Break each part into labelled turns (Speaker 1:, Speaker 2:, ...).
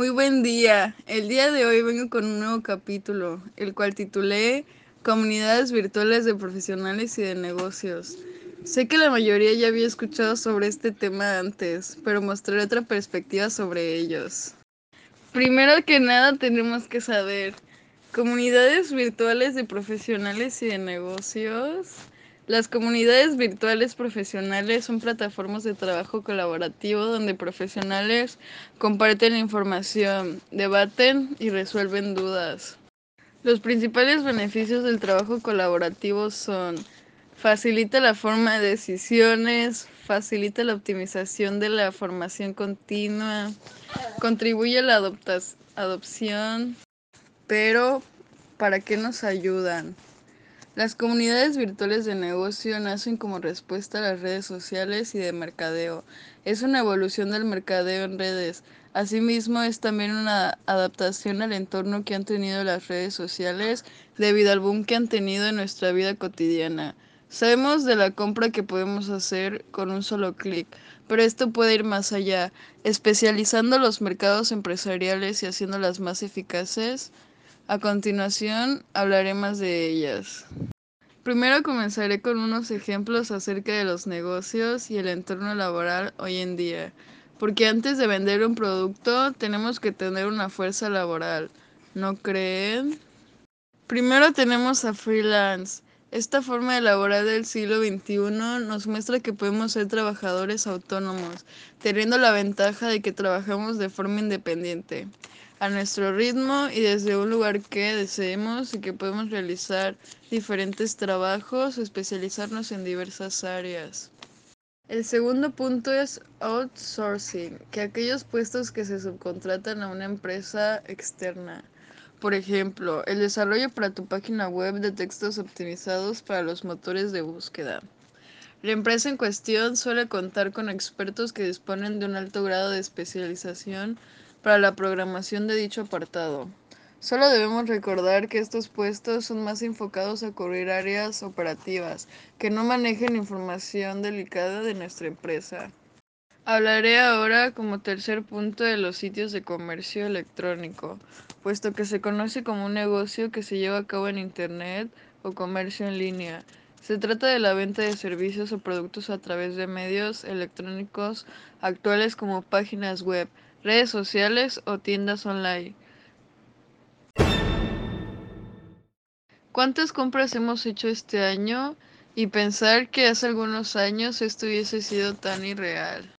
Speaker 1: Muy buen día. El día de hoy vengo con un nuevo capítulo, el cual titulé Comunidades virtuales de profesionales y de negocios. Sé que la mayoría ya había escuchado sobre este tema antes, pero mostraré otra perspectiva sobre ellos. Primero que nada tenemos que saber, comunidades virtuales de profesionales y de negocios las comunidades virtuales profesionales son plataformas de trabajo colaborativo donde profesionales comparten información, debaten y resuelven dudas. Los principales beneficios del trabajo colaborativo son facilita la forma de decisiones, facilita la optimización de la formación continua, contribuye a la adopción, pero ¿para qué nos ayudan? Las comunidades virtuales de negocio nacen como respuesta a las redes sociales y de mercadeo. Es una evolución del mercadeo en redes. Asimismo, es también una adaptación al entorno que han tenido las redes sociales debido al boom que han tenido en nuestra vida cotidiana. Sabemos de la compra que podemos hacer con un solo clic, pero esto puede ir más allá, especializando los mercados empresariales y haciéndolas más eficaces. A continuación hablaré más de ellas. Primero comenzaré con unos ejemplos acerca de los negocios y el entorno laboral hoy en día, porque antes de vender un producto tenemos que tener una fuerza laboral, ¿no creen? Primero tenemos a freelance. Esta forma de laborar del siglo XXI nos muestra que podemos ser trabajadores autónomos, teniendo la ventaja de que trabajamos de forma independiente a nuestro ritmo y desde un lugar que deseemos y que podemos realizar diferentes trabajos o especializarnos en diversas áreas. El segundo punto es outsourcing, que aquellos puestos que se subcontratan a una empresa externa. Por ejemplo, el desarrollo para tu página web de textos optimizados para los motores de búsqueda. La empresa en cuestión suele contar con expertos que disponen de un alto grado de especialización para la programación de dicho apartado. Solo debemos recordar que estos puestos son más enfocados a cubrir áreas operativas, que no manejen información delicada de nuestra empresa. Hablaré ahora como tercer punto de los sitios de comercio electrónico, puesto que se conoce como un negocio que se lleva a cabo en Internet o comercio en línea. Se trata de la venta de servicios o productos a través de medios electrónicos actuales como páginas web, redes sociales o tiendas online. ¿Cuántas compras hemos hecho este año? Y pensar que hace algunos años esto hubiese sido tan irreal.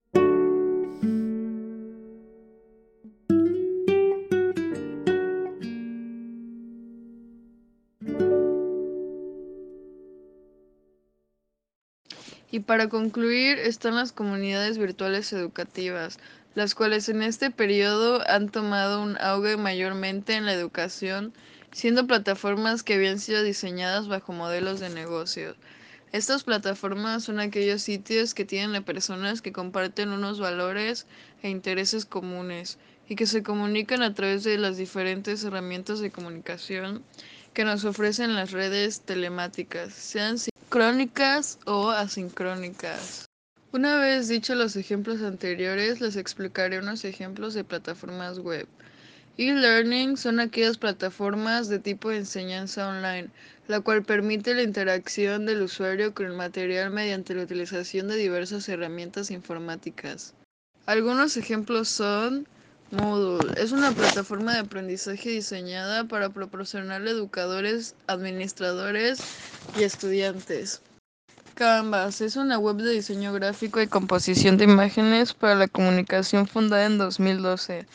Speaker 1: Y para concluir están las comunidades virtuales educativas, las cuales en este periodo han tomado un auge mayormente en la educación, siendo plataformas que habían sido diseñadas bajo modelos de negocio. Estas plataformas son aquellos sitios que tienen a personas que comparten unos valores e intereses comunes y que se comunican a través de las diferentes herramientas de comunicación que nos ofrecen las redes telemáticas, sean sincrónicas o asincrónicas. Una vez dicho los ejemplos anteriores, les explicaré unos ejemplos de plataformas web. E-learning son aquellas plataformas de tipo de enseñanza online, la cual permite la interacción del usuario con el material mediante la utilización de diversas herramientas informáticas. Algunos ejemplos son Moodle. Es una plataforma de aprendizaje diseñada para proporcionarle educadores, administradores y estudiantes. Canvas es una web de diseño gráfico y composición de imágenes para la comunicación fundada en 2012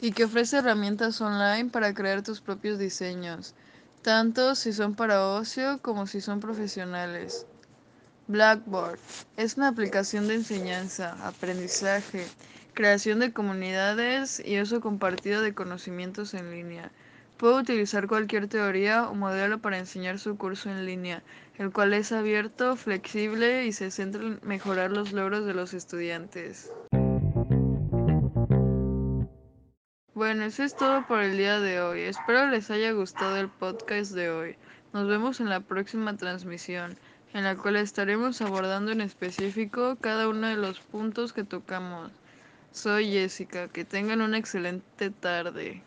Speaker 1: y que ofrece herramientas online para crear tus propios diseños, tanto si son para ocio como si son profesionales. Blackboard es una aplicación de enseñanza, aprendizaje, creación de comunidades y uso compartido de conocimientos en línea. Puede utilizar cualquier teoría o modelo para enseñar su curso en línea, el cual es abierto, flexible y se centra en mejorar los logros de los estudiantes. Bueno, eso es todo por el día de hoy. Espero les haya gustado el podcast de hoy. Nos vemos en la próxima transmisión, en la cual estaremos abordando en específico cada uno de los puntos que tocamos. Soy Jessica. Que tengan una excelente tarde.